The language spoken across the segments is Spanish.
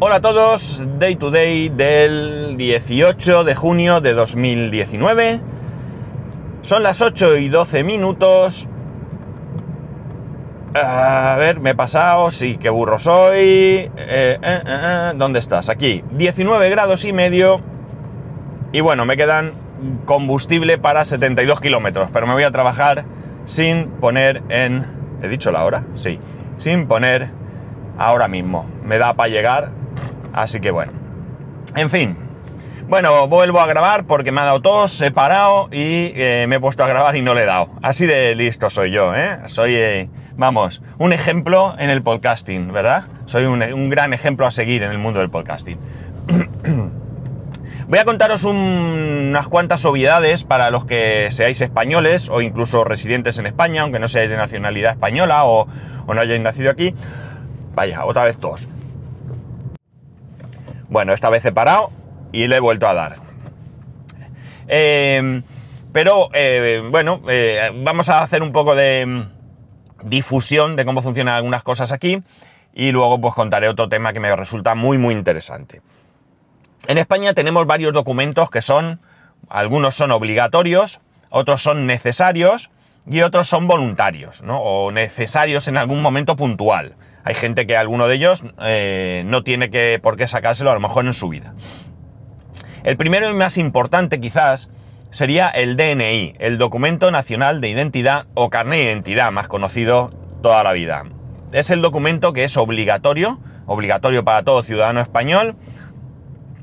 Hola a todos, Day to Day del 18 de junio de 2019. Son las 8 y 12 minutos. A ver, me he pasado, sí, qué burro soy. Eh, eh, eh, ¿Dónde estás? Aquí, 19 grados y medio. Y bueno, me quedan combustible para 72 kilómetros, pero me voy a trabajar sin poner en... ¿He dicho la hora? Sí, sin poner ahora mismo. Me da para llegar Así que bueno. En fin. Bueno, vuelvo a grabar porque me ha dado tos, he parado y eh, me he puesto a grabar y no le he dado. Así de listo soy yo, ¿eh? Soy, eh, vamos, un ejemplo en el podcasting, ¿verdad? Soy un, gran ejemplo a seguir en el mundo del podcasting. Voy a contaros unas cuantas obviedades para los que seáis españoles o incluso residentes en España, aunque no seáis de nacionalidad española o, o no hayáis nacido aquí. Vaya, otra vez tos. Bueno, esta vez he parado y le he vuelto a dar. Eh, pero eh, bueno, eh, vamos a hacer un poco de mm, difusión de cómo funcionan algunas cosas aquí y luego pues contaré otro tema que me resulta muy muy interesante. En España tenemos varios documentos que son, algunos son obligatorios, otros son necesarios y otros son voluntarios, ¿no? O necesarios en algún momento puntual. Hay gente que alguno de ellos eh, no tiene que, por qué sacárselo a lo mejor en su vida. El primero y más importante quizás sería el DNI, el Documento Nacional de Identidad o Carnet de Identidad, más conocido toda la vida. Es el documento que es obligatorio, obligatorio para todo ciudadano español.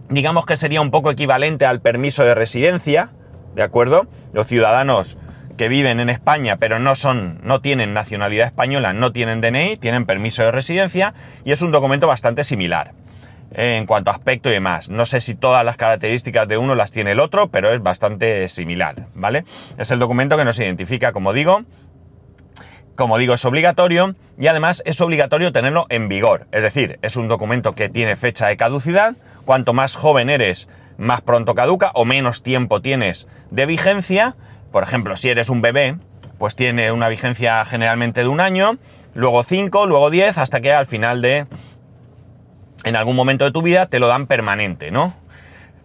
Digamos que sería un poco equivalente al permiso de residencia, ¿de acuerdo? Los ciudadanos que viven en España pero no son, no tienen nacionalidad española, no tienen DNI, tienen permiso de residencia y es un documento bastante similar eh, en cuanto a aspecto y demás. No sé si todas las características de uno las tiene el otro, pero es bastante similar, ¿vale? Es el documento que nos identifica, como digo, como digo, es obligatorio y además es obligatorio tenerlo en vigor. Es decir, es un documento que tiene fecha de caducidad. Cuanto más joven eres, más pronto caduca o menos tiempo tienes de vigencia por ejemplo, si eres un bebé, pues tiene una vigencia generalmente de un año, luego cinco, luego diez, hasta que al final de, en algún momento de tu vida, te lo dan permanente, ¿no?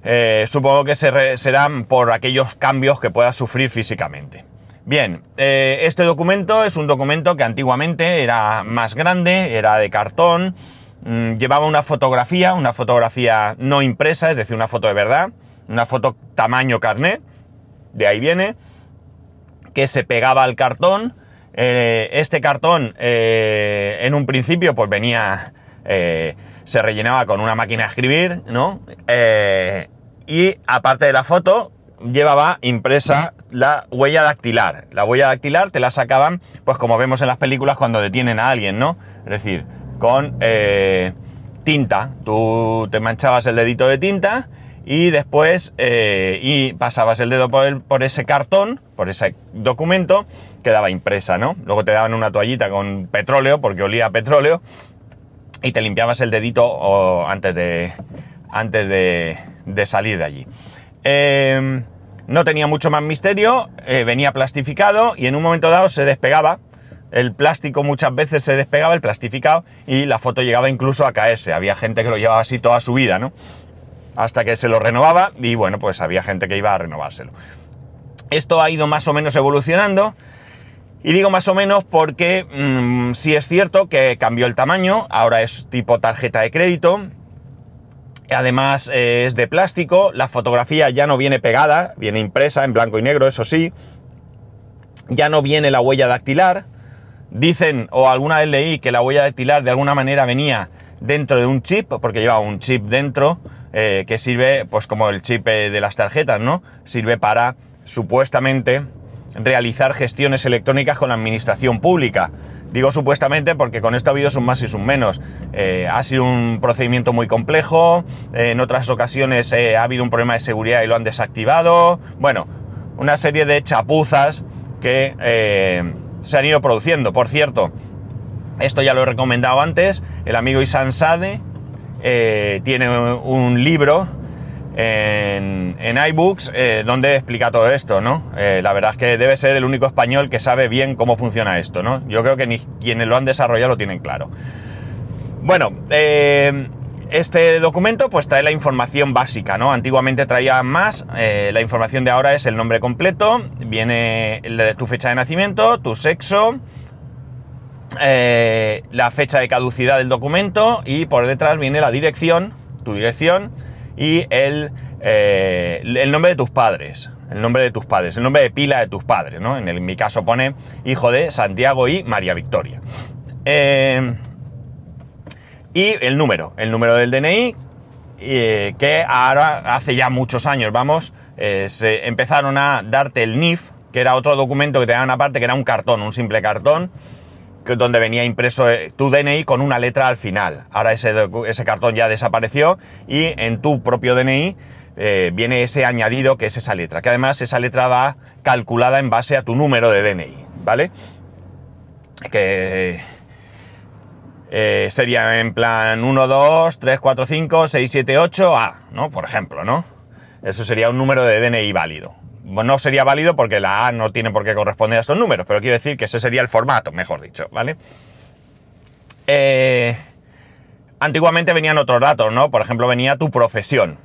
Eh, supongo que serán por aquellos cambios que puedas sufrir físicamente. Bien, eh, este documento es un documento que antiguamente era más grande, era de cartón, mm, llevaba una fotografía, una fotografía no impresa, es decir, una foto de verdad, una foto tamaño carnet, de ahí viene, que se pegaba al cartón. Eh, este cartón eh, en un principio pues venía, eh, se rellenaba con una máquina de escribir, ¿no? y aparte de la foto llevaba impresa la huella dactilar. La huella dactilar te la sacaban pues como vemos en las películas cuando detienen a alguien, ¿no? Es decir, con tinta. Tú te manchabas el dedito de tinta y después eh, y pasabas el dedo por, por, ese cartón, por ese documento, quedaba impresa, ¿no? Luego te daban una toallita con petróleo, porque olía a petróleo, y te limpiabas el dedito antes, de, antes de, de, salir de allí. Em, no tenía mucho más misterio, eh, venía plastificado y en un momento dado se despegaba. El plástico muchas veces se despegaba, el plastificado, y la foto llegaba incluso a caerse. Había gente que lo llevaba así toda su vida, ¿no? Hasta que se lo renovaba y bueno, pues había gente que iba a renovárselo. Esto ha ido más o menos evolucionando y digo más o menos porque mm, sí es cierto que cambió el tamaño, ahora es tipo tarjeta de crédito, además eh, es de plástico, la fotografía ya no viene pegada, viene impresa en blanco y negro, eso sí, ya no viene la huella dactilar, dicen o alguna vez leí que la huella dactilar de alguna manera venía dentro de un chip, porque llevaba un chip dentro, eh, que sirve, pues como el chip eh, de las tarjetas, ¿no? Sirve para, supuestamente, realizar gestiones electrónicas con la administración pública. Digo supuestamente porque con esto ha habido un más y un menos. Eh, ha sido un procedimiento muy complejo, en otras ocasiones ha habido un problema de seguridad y lo han desactivado. Bueno, una serie de chapuzas que se han ido produciendo. Por cierto, esto ya lo he recomendado antes, el amigo Isan Sade, eh, tiene un libro en, iBooks eh, donde explica todo esto, ¿no? Eh, la verdad es que debe ser el único español que sabe bien cómo funciona esto, ¿no? Yo creo que ni quienes lo han desarrollado lo tienen claro. Bueno, este documento pues trae la información básica, ¿no? Antiguamente traía más, la información de ahora es el nombre completo, viene tu fecha de nacimiento, tu sexo, eh, la fecha de caducidad del documento y por detrás viene la dirección, tu dirección y el, eh, el nombre de tus padres, el nombre de tus padres, el nombre de pila de tus padres, ¿no? En, el, mi caso pone hijo de Santiago y María Victoria. Y el número, el número del DNI, que ahora hace ya muchos años, vamos, eh, se empezaron a darte el NIF, que era otro documento que te daban aparte, que era un cartón, un simple cartón, que, donde venía impreso eh, tu DNI con una letra al final. Ahora ese, ese cartón ya desapareció y en tu propio DNI eh, viene ese añadido que es esa letra, que además esa letra va calculada en base a tu número de DNI, ¿vale? Que eh, sería en plan 1, 2, 3, 4, 5, 6, 7, 8, A, ¿no? Por ejemplo, ¿no? Eso sería un número de DNI válido. No sería válido porque la A no tiene por qué corresponder a estos números, pero quiero decir que ese sería el formato, mejor dicho, ¿vale? Eh, antiguamente venían otros datos, ¿no? Por ejemplo, venía tu profesión.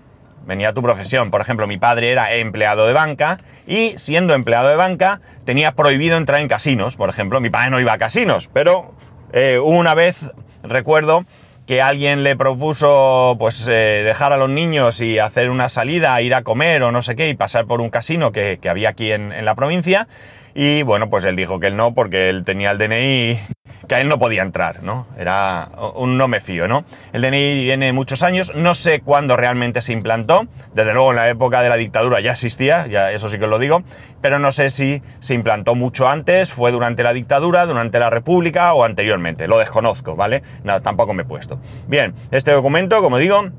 Venía tu profesión. Por ejemplo, mi padre era empleado de banca y siendo empleado de banca tenía prohibido entrar en casinos. Por ejemplo, mi padre no iba a casinos, pero eh, una vez recuerdo que alguien le propuso pues eh, dejar a los niños y hacer una salida, ir a comer o no sé qué y pasar por un casino que, había aquí en, en, la provincia y bueno pues él dijo que él no porque él tenía el DNI que a él no podía entrar, ¿no? Era un no me fío, ¿no? El DNI tiene muchos años, no sé cuándo realmente se implantó, desde luego en la época de la dictadura ya existía, ya eso sí que os lo digo, pero no sé si se implantó mucho antes, fue durante la dictadura, durante la república o anteriormente, lo desconozco, ¿vale? Nada, tampoco me he puesto. Bien, este documento, como digo,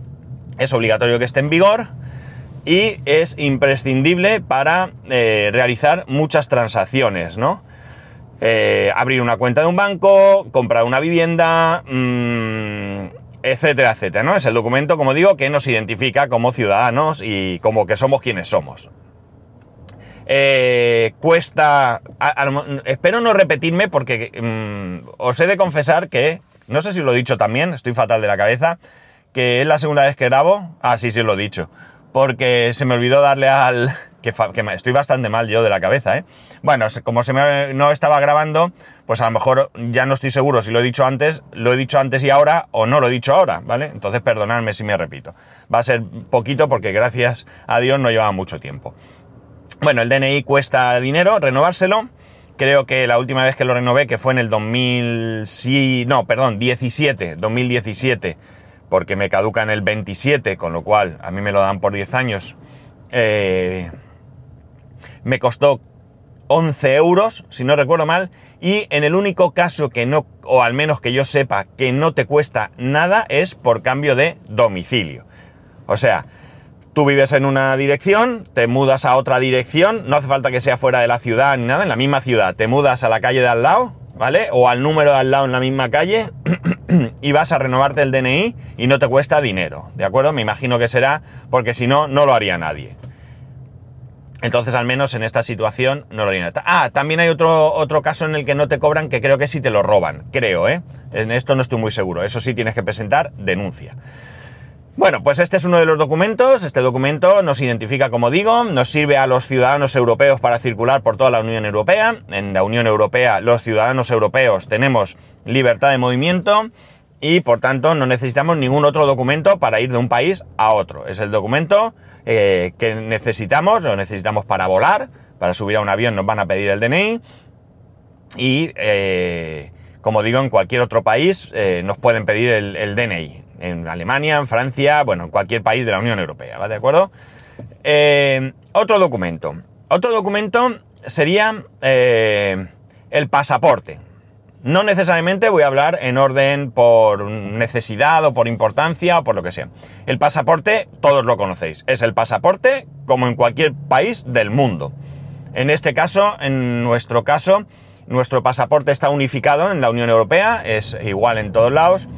es obligatorio que esté en vigor, y es imprescindible para eh, realizar muchas transacciones, ¿no? Eh, abrir una cuenta de un banco, comprar una vivienda, mm, etcétera, etcétera, ¿no? Es el documento, como digo, que nos identifica como ciudadanos y como que somos quienes somos. Eh, cuesta... espero no repetirme porque mm, os he de confesar que, no sé si lo he dicho también, estoy fatal de la cabeza, que es la segunda vez que grabo. Ah, sí, sí, lo he dicho. Porque se me olvidó darle al, que, estoy bastante mal yo de la cabeza, ¿eh? Bueno, como se me, no estaba grabando, pues a lo mejor ya no estoy seguro si lo he dicho antes, lo he dicho antes y ahora o no lo he dicho ahora, ¿vale? Entonces perdonadme si me repito. Va a ser poquito porque gracias a Dios no lleva mucho tiempo. Bueno, el DNI cuesta dinero, renovárselo. Creo que la última vez que lo renové, que fue en el 2000, sí, no, perdón, 17, 2017, porque me caduca en el 27, con lo cual a mí me lo dan por 10 años. Eh, me costó 11 euros, si no recuerdo mal, y en el único caso que no, o al menos que yo sepa, que no te cuesta nada es por cambio de domicilio. O sea, tú vives en una dirección, te mudas a otra dirección, no hace falta que sea fuera de la ciudad ni nada, en la misma ciudad, te mudas a la calle de al lado, ¿vale? O al número de al lado en la misma calle y vas a renovarte el DNI y no te cuesta dinero, ¿de acuerdo? Me imagino que será porque si no, no lo haría nadie. Entonces, al menos en esta situación no lo haría. Ah, también hay otro, otro caso en el que no te cobran, que creo que sí te lo roban. Creo, ¿eh? En esto no estoy muy seguro. Eso sí tienes que presentar denuncia. Bueno, pues este es uno de los documentos. Este documento nos identifica, como digo, nos sirve a los ciudadanos europeos para circular por toda la Unión Europea. En la Unión Europea, los ciudadanos europeos tenemos libertad de movimiento y, por tanto, no necesitamos ningún otro documento para ir de un país a otro. Es el documento eh, que necesitamos, lo necesitamos para volar, para subir a un avión nos van a pedir el DNI y, eh, como digo, en cualquier otro país eh, nos pueden pedir el, DNI. En Alemania, en Francia, bueno, en cualquier país de la Unión Europea, ¿va de acuerdo? otro documento. Otro documento sería el pasaporte. No necesariamente voy a hablar en orden por necesidad o por importancia o por lo que sea. El pasaporte, todos lo conocéis. Es el pasaporte como en cualquier país del mundo. En este caso, en nuestro caso, nuestro pasaporte está unificado en la Unión Europea, es igual en todos lados.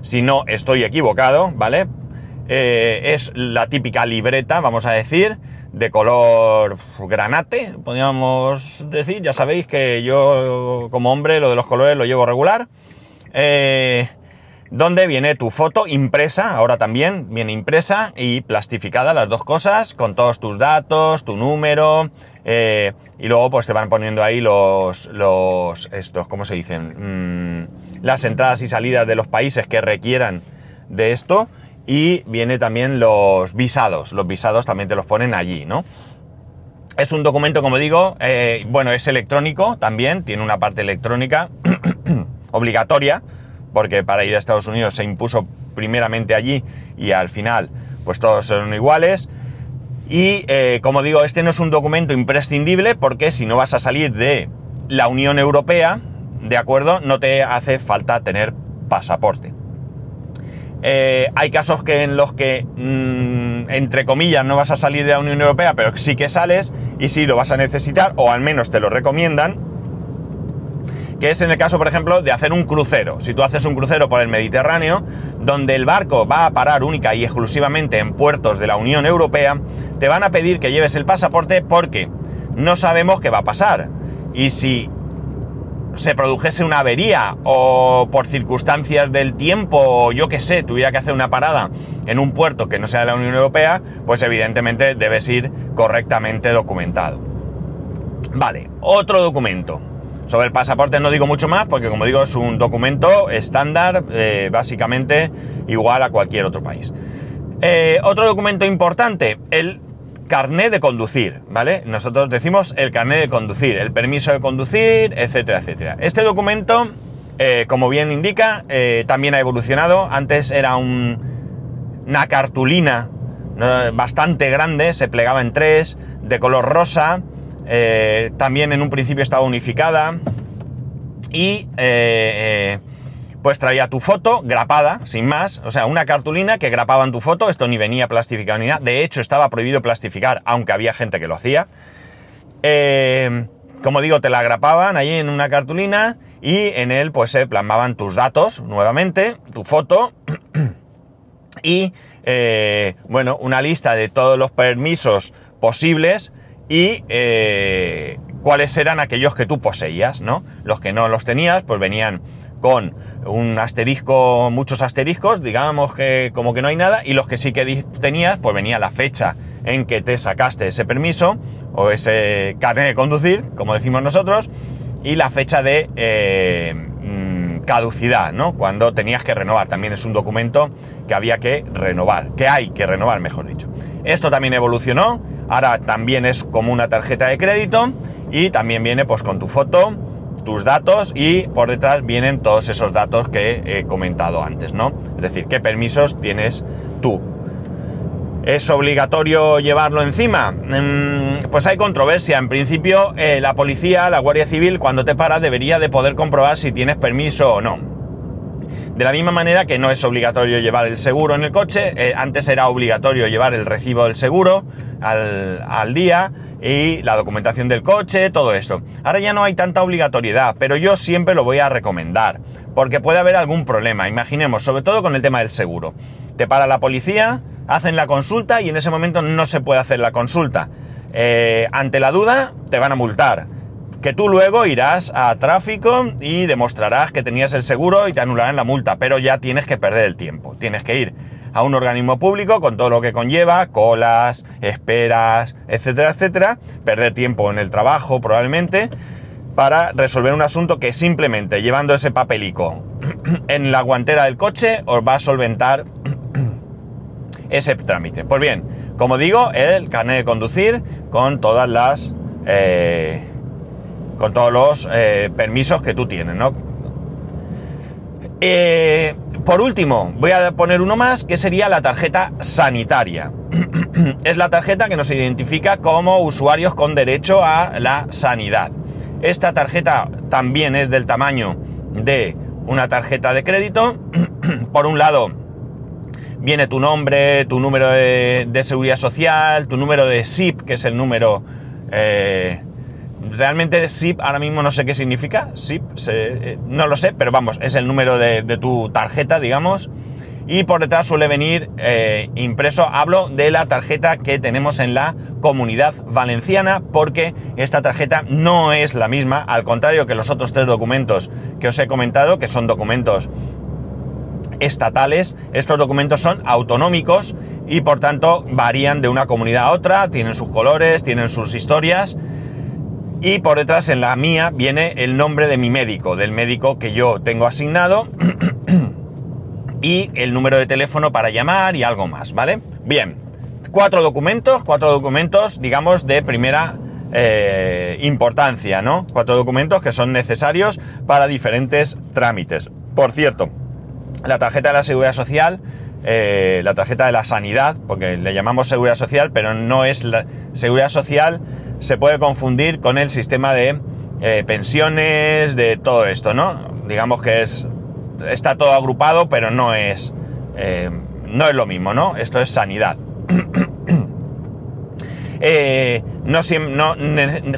Si no estoy equivocado, ¿vale? Eh, es la típica libreta, vamos a decir, de color granate, podríamos decir. Ya sabéis que yo como hombre lo de los colores lo llevo regular. Eh, donde viene tu foto impresa, ahora también viene impresa y plastificada las dos cosas, con todos tus datos, tu número, eh, y luego pues te van poniendo ahí los, los, estos, ¿cómo se dicen? Mm, las entradas y salidas de los países que requieran de esto, y viene también los visados, los visados también te los ponen allí, ¿no? Es un documento, como digo, eh, bueno, es electrónico también, tiene una parte electrónica obligatoria, porque para ir a Estados Unidos se impuso primeramente allí y al final pues todos son iguales. Y eh, como digo, este no es un documento imprescindible porque si no vas a salir de la Unión Europea, ¿de acuerdo? No te hace falta tener pasaporte. Eh, hay casos que en los que, mm, entre comillas, no vas a salir de la Unión Europea, pero sí que sales y sí lo vas a necesitar, o al menos te lo recomiendan, que es en el caso, por ejemplo, de hacer un crucero. Si tú haces un crucero por el Mediterráneo, donde el barco va a parar única y exclusivamente en puertos de la Unión Europea, te van a pedir que lleves el pasaporte porque no sabemos qué va a pasar. Y si se produjese una avería o por circunstancias del tiempo o yo que sé, tuviera que hacer una parada en un puerto que no sea de la Unión Europea, pues evidentemente debes ir correctamente documentado. Vale, otro documento. Sobre el pasaporte no digo mucho más porque como digo es un documento estándar eh, básicamente igual a cualquier otro país. Eh, otro documento importante, el carné de conducir, ¿vale? Nosotros decimos el carné de conducir, el permiso de conducir, etcétera, etcétera. Este documento, eh, como bien indica, también ha evolucionado. Antes era una cartulina bastante grande, se plegaba en tres, de color rosa, eh, también en un principio estaba unificada y eh, eh, pues traía tu foto grapada, sin más, o sea, una cartulina que grapaban tu foto, esto ni venía plastificado ni nada, de hecho estaba prohibido plastificar, aunque había gente que lo hacía. como digo, te la grapaban ahí en una cartulina y en él pues se plasmaban tus datos nuevamente, tu foto y bueno, una lista de todos los permisos posibles y eh, cuáles eran aquellos que tú poseías, ¿no? Los que no los tenías, pues venían con un asterisco, muchos asteriscos, digamos que como que no hay nada, y los que sí que tenías, pues venía la fecha en que te sacaste ese permiso o ese carnet de conducir, como decimos nosotros, y la fecha de eh, mm, caducidad, ¿no? Cuando tenías que renovar. También es un documento que había que renovar, que hay que renovar, mejor dicho. Esto también evolucionó Ahora también es como una tarjeta de crédito y también viene pues con tu foto, tus datos y por detrás vienen todos esos datos que he comentado antes, ¿no? Es decir, qué permisos tienes tú. ¿Es obligatorio llevarlo encima? Mm, pues hay controversia. En principio, eh, la policía, la Guardia Civil, cuando te para, debería de poder comprobar si tienes permiso o no. De la misma manera que no es obligatorio llevar el seguro en el coche, eh, antes era obligatorio llevar el recibo del seguro al, día y la documentación del coche, todo esto. Ahora ya no hay tanta obligatoriedad, pero yo siempre lo voy a recomendar, porque puede haber algún problema. Imaginemos, sobre todo con el tema del seguro. Te para la policía, hacen la consulta y en ese momento no se puede hacer la consulta. Eh, ante la duda, te van a multar que tú luego irás a tráfico y demostrarás que tenías el seguro y te anularán la multa, pero ya tienes que perder el tiempo. Tienes que ir a un organismo público con todo lo que conlleva, colas, esperas, etcétera, etcétera, perder tiempo en el trabajo probablemente, para resolver un asunto que simplemente llevando ese papelico en la guantera del coche os va a solventar ese trámite. Pues bien, como digo, el carnet de conducir con todas las... Eh, con todos los eh, permisos que tú tienes, ¿no? Eh, por último, voy a poner uno más que sería la tarjeta sanitaria. es la tarjeta que nos identifica como usuarios con derecho a la sanidad. Esta tarjeta también es del tamaño de una tarjeta de crédito. por un lado, viene tu nombre, tu número de, seguridad social, tu número de SIP, que es el número eh, Realmente SIP ahora mismo no sé qué significa. SIP, eh, no lo sé, pero vamos, es el número de, tu tarjeta, digamos. Y por detrás suele venir eh, impreso, hablo de la tarjeta que tenemos en la comunidad valenciana, porque esta tarjeta no es la misma, al contrario que los otros tres documentos que os he comentado, que son documentos estatales. Estos documentos son autonómicos y por tanto varían de una comunidad a otra, tienen sus colores, tienen sus historias. Y por detrás en la mía viene el nombre de mi médico, del médico que yo tengo asignado y el número de teléfono para llamar y algo más, ¿vale? Bien, cuatro documentos, cuatro documentos, digamos, de primera eh, importancia, ¿no? Cuatro documentos que son necesarios para diferentes trámites. Por cierto, la tarjeta de la seguridad social, eh, la tarjeta de la sanidad, porque le llamamos seguridad social, pero no es la seguridad social, se puede confundir con el sistema de eh, pensiones, de todo esto, ¿no? Digamos que es está todo agrupado, pero no es eh, no es lo mismo, ¿no? Esto es sanidad. no, no,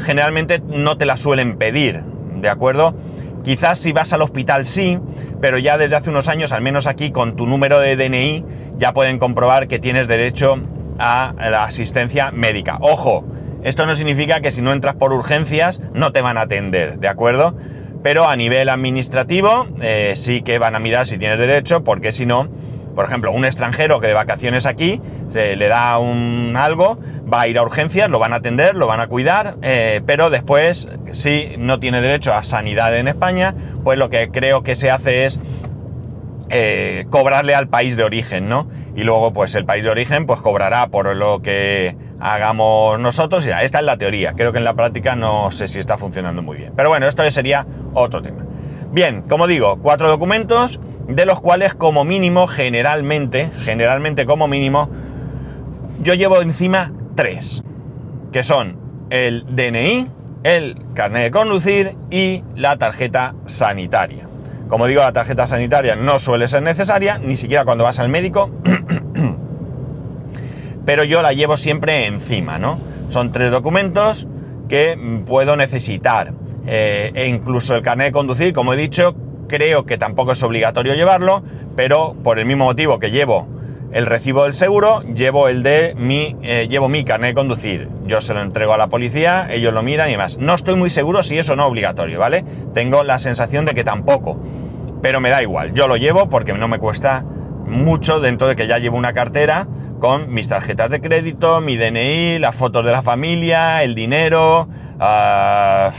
generalmente no te la suelen pedir, ¿de acuerdo? Quizás si vas al hospital sí, pero ya desde hace unos años, al menos aquí con tu número de DNI, ya pueden comprobar que tienes derecho a la asistencia médica. Ojo, esto no significa que si no entras por urgencias no te van a atender, ¿de acuerdo? Pero a nivel administrativo eh, sí que van a mirar si tienes derecho, porque si no, por ejemplo, un extranjero que de vacaciones aquí se le da un algo, va a ir a urgencias, lo van a atender, lo van a cuidar, eh, pero después, si no tiene derecho a sanidad en España, pues lo que creo que se hace es eh, cobrarle al país de origen, ¿no? Y luego, pues el país de origen, pues cobrará por lo que hagamos nosotros. Ya, esta es la teoría. Creo que en la práctica no sé si está funcionando muy bien. Pero bueno, esto sería otro tema. Bien, como digo, cuatro documentos, de los cuales como mínimo, generalmente, generalmente como mínimo, yo llevo encima tres, que son el DNI, el carnet de conducir y la tarjeta sanitaria. Como digo, la tarjeta sanitaria no suele ser necesaria, ni siquiera cuando vas al médico, pero yo la llevo siempre encima, ¿no? Son tres documentos que puedo necesitar. Eh, e incluso el carnet de conducir, como he dicho, creo que tampoco es obligatorio llevarlo, pero por el mismo motivo que llevo el recibo del seguro, llevo el de mi, eh, llevo mi carnet de conducir. Yo se lo entrego a la policía, ellos lo miran y demás. No estoy muy seguro si eso no es obligatorio, ¿vale? Tengo la sensación de que tampoco. Pero me da igual, yo lo llevo porque no me cuesta mucho dentro de que ya llevo una cartera con mis tarjetas de crédito, mi DNI, las fotos de la familia, el dinero uh,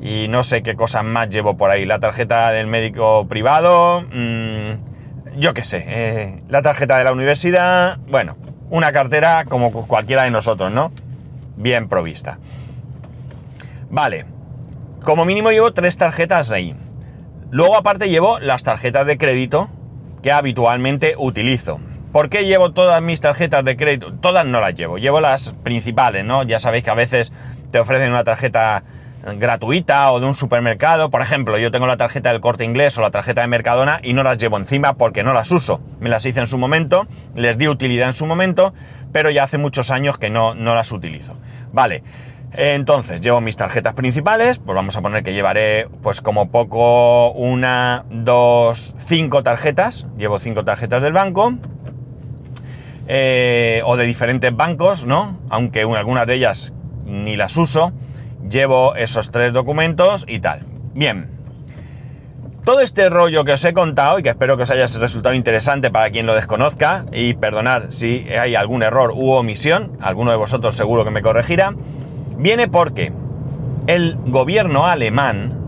y no sé qué cosas más llevo por ahí. La tarjeta del médico privado. Mmm, yo qué sé, eh, la tarjeta de la universidad, bueno, una cartera como cualquiera de nosotros, ¿no? Bien provista. Vale, como mínimo llevo tres tarjetas ahí. Luego aparte llevo las tarjetas de crédito que habitualmente utilizo. ¿Por qué llevo todas mis tarjetas de crédito? Todas no las llevo, llevo las principales, ¿no? Ya sabéis que a veces te ofrecen una tarjeta gratuita o de un supermercado. Por ejemplo, yo tengo la tarjeta del corte inglés o la tarjeta de Mercadona y no las llevo encima porque no las uso. Me las hice en su momento, les di utilidad en su momento, pero ya hace muchos años que no, no las utilizo. Vale. Entonces, llevo mis tarjetas principales, pues vamos a poner que llevaré, pues como poco, una, dos, cinco tarjetas. Llevo cinco tarjetas del banco. Eh, o de diferentes bancos, ¿no? Aunque algunas de ellas ni las uso llevo esos tres documentos y tal. Bien. Todo este rollo que os he contado y que espero que os haya resultado interesante para quien lo desconozca y perdonar si hay algún error u omisión, alguno de vosotros seguro que me corregirá, viene porque el gobierno alemán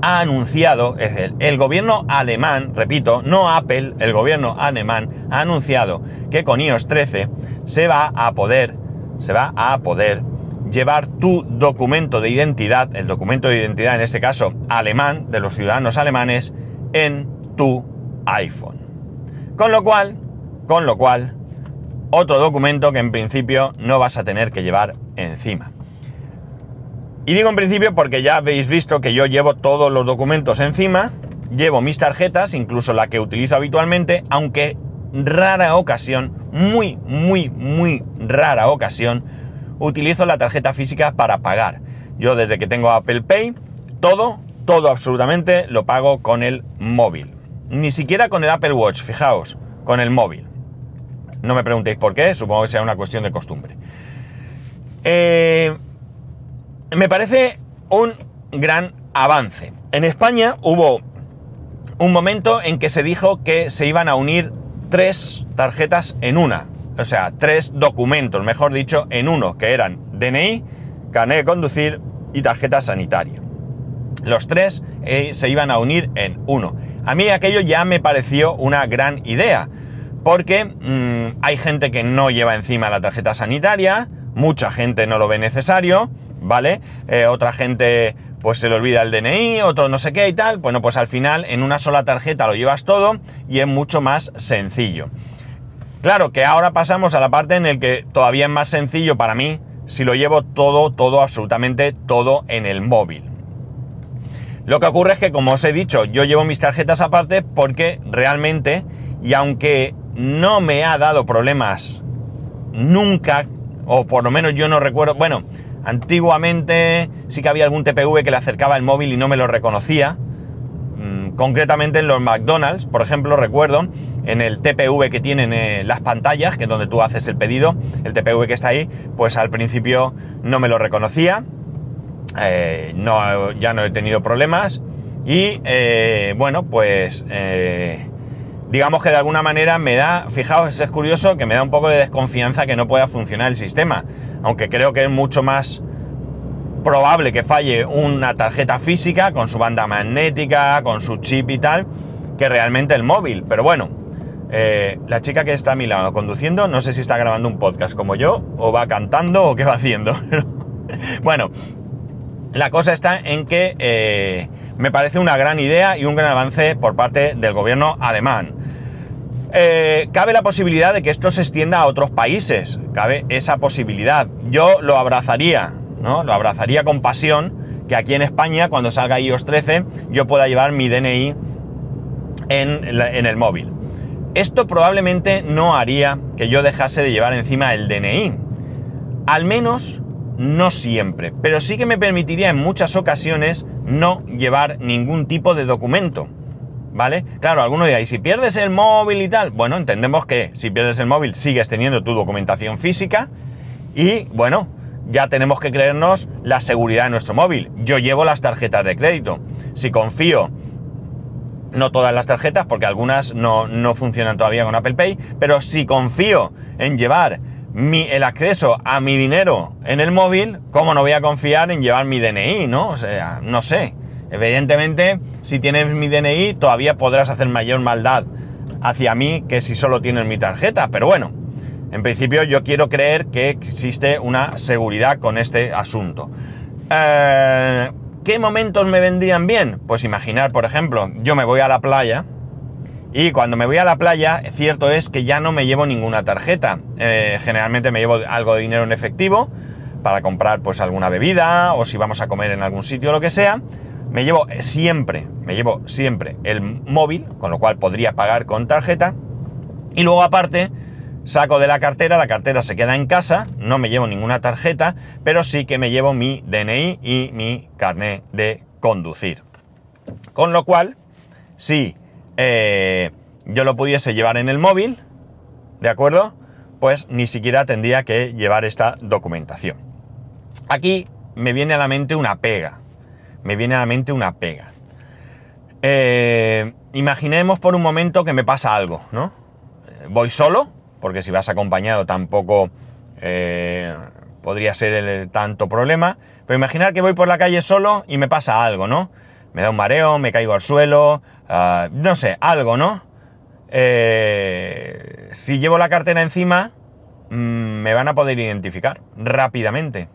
ha anunciado, es el, el gobierno alemán, repito, no Apple, el gobierno alemán ha anunciado que con iOS 13 se va a poder, se va a poder llevar tu documento de identidad, el documento de identidad en este caso alemán, de los ciudadanos alemanes, en tu iPhone. Con lo cual, con lo cual, otro documento que en principio no vas a tener que llevar encima. Y digo en principio porque ya habéis visto que yo llevo todos los documentos encima, llevo mis tarjetas, incluso la que utilizo habitualmente, aunque rara ocasión, muy, muy, muy rara ocasión, utilizo la tarjeta física para pagar. Yo desde que tengo Apple Pay, todo, todo absolutamente lo pago con el móvil. Ni siquiera con el Apple Watch, fijaos, con el móvil. No me preguntéis por qué, supongo que sea una cuestión de costumbre. Eh, me parece un gran avance. En España hubo un momento en que se dijo que se iban a unir tres tarjetas en una, o sea, tres documentos, mejor dicho, en uno, que eran DNI, carnet de conducir y tarjeta sanitaria. Los tres eh, se iban a unir en uno. A mí aquello ya me pareció una gran idea, porque mm, hay gente que no lleva encima la tarjeta sanitaria, mucha gente no lo ve necesario, ¿vale? Eh, otra gente pues se le olvida el DNI, otro no sé qué y tal. Bueno, pues al final en una sola tarjeta lo llevas todo y es mucho más sencillo. Claro que ahora pasamos a la parte en el que todavía es más sencillo para mí si lo llevo todo, todo, absolutamente todo en el móvil. Lo que ocurre es que, como os he dicho, yo llevo mis tarjetas aparte porque realmente, y aunque no me ha dado problemas nunca, o por lo menos yo no recuerdo, bueno, Antiguamente sí que había algún TPV que le acercaba el móvil y no me lo reconocía. Mm, concretamente en los McDonald's, por ejemplo, recuerdo en el TPV que tienen eh, las pantallas, que es donde tú haces el pedido, el TPV que está ahí, pues al principio no me lo reconocía. Eh, no, ya no he tenido problemas. Y eh, bueno, pues digamos que de alguna manera me da, fijaos, es curioso que me da un poco de desconfianza que no pueda funcionar el sistema aunque creo que es mucho más probable que falle una tarjeta física con su banda magnética, con su chip y tal, que realmente el móvil. Pero bueno, eh, la chica que está a mi lado conduciendo, no sé si está grabando un podcast como yo, o va cantando, o qué va haciendo. bueno, la cosa está en que eh, me parece una gran idea y un gran avance por parte del gobierno alemán. Eh, cabe la posibilidad de que esto se extienda a otros países, cabe esa posibilidad. Yo lo abrazaría, ¿no? Lo abrazaría con pasión, que aquí en España, cuando salga iOS 13, yo pueda llevar mi DNI en, en el móvil. Esto probablemente no haría que yo dejase de llevar encima el DNI. Al menos no siempre, pero sí que me permitiría en muchas ocasiones no llevar ningún tipo de documento. ¿Vale? Claro, alguno dirá, ¿y si pierdes el móvil y tal? Bueno, entendemos que si pierdes el móvil sigues teniendo tu documentación física y, bueno, ya tenemos que creernos la seguridad de nuestro móvil. Yo llevo las tarjetas de crédito. Si confío, no todas las tarjetas, porque algunas no, no funcionan todavía con Apple Pay, pero si confío en llevar mi, el acceso a mi dinero en el móvil, ¿cómo no voy a confiar en llevar mi DNI, no? O sea, no sé. Evidentemente, si tienes mi DNI, todavía podrás hacer mayor maldad hacia mí que si solo tienes mi tarjeta. Pero bueno, en principio yo quiero creer que existe una seguridad con este asunto. Eh, ¿Qué momentos me vendrían bien? Pues imaginar, por ejemplo, yo me voy a la playa y cuando me voy a la playa, cierto es que ya no me llevo ninguna tarjeta. Eh, generalmente me llevo algo de dinero en efectivo para comprar pues alguna bebida o si vamos a comer en algún sitio o lo que sea me llevo siempre, me llevo siempre el móvil, con lo cual podría pagar con tarjeta. Y luego aparte, saco de la cartera, la cartera se queda en casa, no me llevo ninguna tarjeta, pero sí que me llevo mi DNI y mi carnet de conducir. Con lo cual, si eh, yo lo pudiese llevar en el móvil, ¿de acuerdo? Pues ni siquiera tendría que llevar esta documentación. Aquí me viene a la mente una pega me viene a la mente una pega. Eh, imaginemos por un momento que me pasa algo, ¿no? Eh, voy solo, porque si vas acompañado tampoco eh, podría ser el, tanto problema, pero imaginar que voy por la calle solo y me pasa algo, ¿no? Me da un mareo, me caigo al suelo, ah, no sé, algo, ¿no? si llevo la cartera encima, mm, me van a poder identificar rápidamente.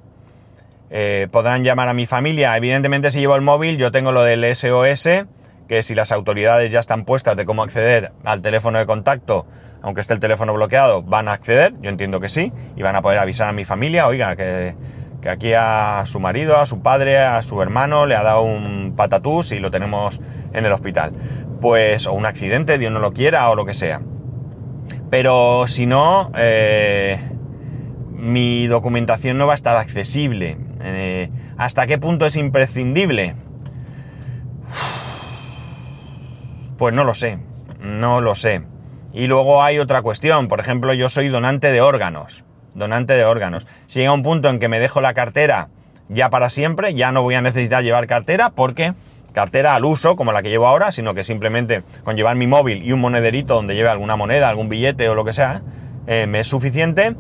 Eh, podrán llamar a mi familia. Evidentemente si llevo el móvil yo tengo lo del SOS, que si las autoridades ya están puestas de cómo acceder al teléfono de contacto, aunque esté el teléfono bloqueado, van a acceder, yo entiendo que sí, y van a poder avisar a mi familia, oiga, que, que aquí a su marido, a su padre, a su hermano le ha dado un patatús y lo tenemos en el hospital. Pues, o un accidente, Dios no lo quiera, o lo que sea. Pero si no, eh, mi documentación no va a estar accesible. Eh, ¿Hasta qué punto es imprescindible? Pues no lo sé, no lo sé. Y luego hay otra cuestión, por ejemplo, yo soy donante de órganos, donante de órganos. Si llega un punto en que me dejo la cartera ya para siempre, ya no voy a necesitar llevar cartera porque cartera al uso, como la que llevo ahora, sino que simplemente con llevar mi móvil y un monederito donde lleve alguna moneda, algún billete o lo que sea, eh, me es suficiente.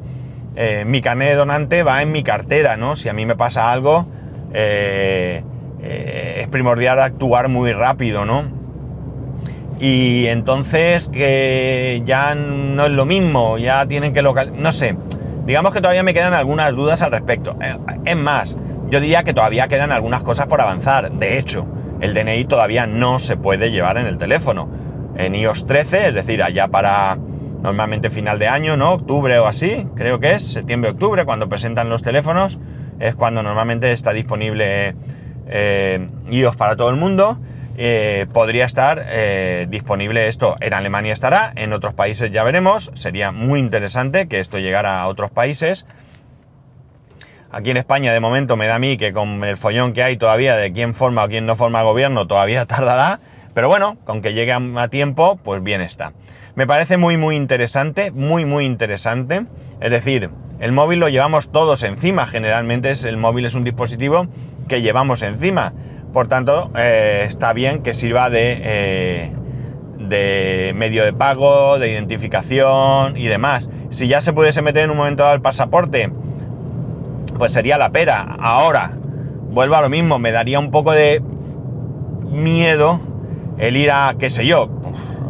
Eh, mi carnet de donante va en mi cartera, ¿no? Si a mí me pasa algo, eh, es primordial actuar muy rápido, ¿no? Y entonces que ya no es lo mismo, ya tienen que local... No sé, digamos que todavía me quedan algunas dudas al respecto. Es más, yo diría que todavía quedan algunas cosas por avanzar. De hecho, el DNI todavía no se puede llevar en el teléfono. En iOS 13, es decir, allá para normalmente final de año, ¿no? Octubre o así, creo que es, septiembre-octubre, cuando presentan los teléfonos, es cuando normalmente está disponible eh, iOS para todo el mundo. Eh, podría estar eh, disponible esto. En Alemania estará, en otros países ya veremos. Sería muy interesante que esto llegara a otros países. Aquí en España de momento me da a mí que con el follón que hay todavía de quién forma o quién no forma gobierno todavía tardará, pero bueno, con que llegue a tiempo, pues bien está. Me parece muy muy interesante, muy muy interesante. Es decir, el móvil lo llevamos todos encima, generalmente es, el móvil es un dispositivo que llevamos encima. Por tanto, eh, está bien que sirva de, eh, de medio de pago, de identificación y demás. Si ya se pudiese meter en un momento dado el pasaporte, pues sería la pera. Ahora, vuelvo a lo mismo, me daría un poco de miedo el ir a, qué sé yo,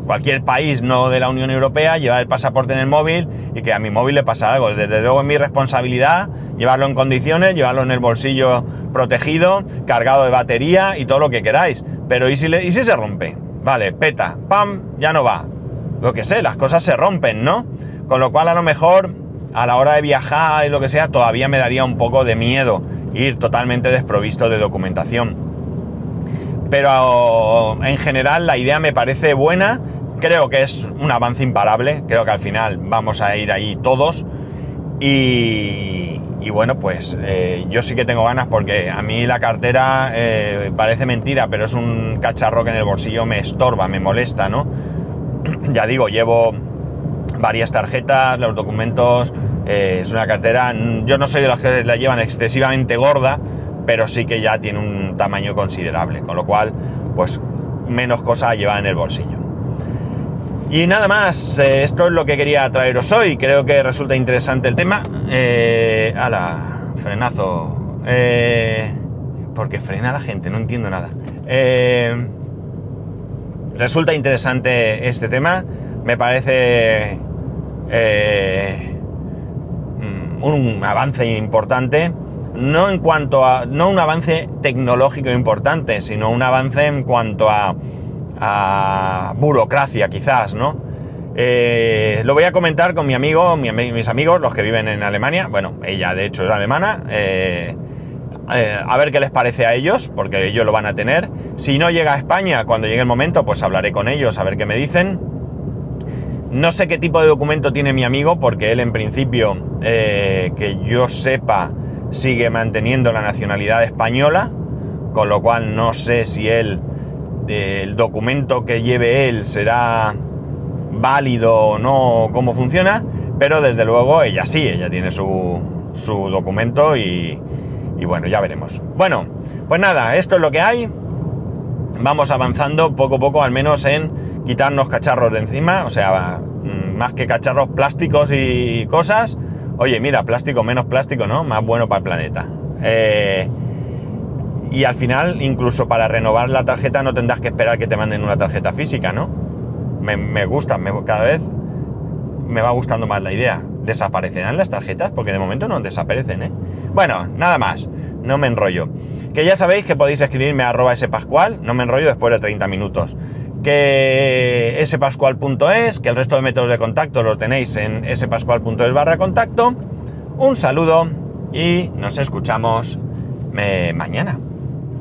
cualquier país no de la Unión Europea, llevar el pasaporte en el móvil y que a mi móvil le pasa algo. Desde luego es mi responsabilidad llevarlo en condiciones, llevarlo en el bolsillo protegido, cargado de batería y todo lo que queráis. Pero ¿y si, ¿y si se rompe? Vale, peta, pam, ya no va. Lo que sé, las cosas se rompen, ¿no? Con lo cual a lo mejor a la hora de viajar y lo que sea, todavía me daría un poco de miedo ir totalmente desprovisto de documentación. Pero en general la idea me parece buena, creo que es un avance imparable, creo que al final vamos a ir ahí todos. Y, bueno, pues eh, yo sí que tengo ganas porque a mí la cartera eh, parece mentira, pero es un cacharro que en el bolsillo me estorba, me molesta, ¿no? ya digo, llevo varias tarjetas, los documentos, eh, es una cartera, yo no soy de los que la llevan excesivamente gorda, pero sí que ya tiene un tamaño considerable, con lo cual, pues menos cosa a llevar en el bolsillo. Y nada más, eh, esto es lo que quería traeros hoy, creo que resulta interesante el tema. Eh, ala, frenazo. Eh, porque frena la gente, no entiendo nada. resulta interesante este tema, me parece un avance importante, no en cuanto a, no un avance tecnológico importante, sino un avance en cuanto a, a burocracia quizás, ¿no? Eh, lo voy a comentar con mi amigo, mis amigos, los que viven en Alemania, bueno, ella de hecho es alemana, eh, eh, a ver qué les parece a ellos, porque ellos lo van a tener. Si no llega a España, cuando llegue el momento, pues hablaré con ellos a ver qué me dicen. No sé qué tipo de documento tiene mi amigo, porque él en principio, que yo sepa, sigue manteniendo la nacionalidad española, con lo cual no sé si él, el documento que lleve él será válido o no, cómo funciona, pero desde luego ella sí, ella tiene su, su documento y, y bueno, ya veremos. Bueno, pues nada, esto es lo que hay. Vamos avanzando poco a poco, al menos en quitarnos cacharros de encima, o sea, mm, más que cacharros plásticos y cosas. Oye, mira, plástico, menos plástico, ¿no? Más bueno para el planeta. Eh, y al final, incluso para renovar la tarjeta no tendrás que esperar que te manden una tarjeta física, ¿no? Me, gusta, me, cada vez me va gustando más la idea. ¿Desaparecerán las tarjetas? Porque de momento no desaparecen, ¿eh? Bueno, nada más, no me enrollo. Que ya sabéis que podéis escribirme a arroba spascual, no me enrollo después de 30 minutos que spascual.es, que el resto de métodos de contacto los tenéis en spascual.es barra contacto. Un saludo y nos escuchamos mañana.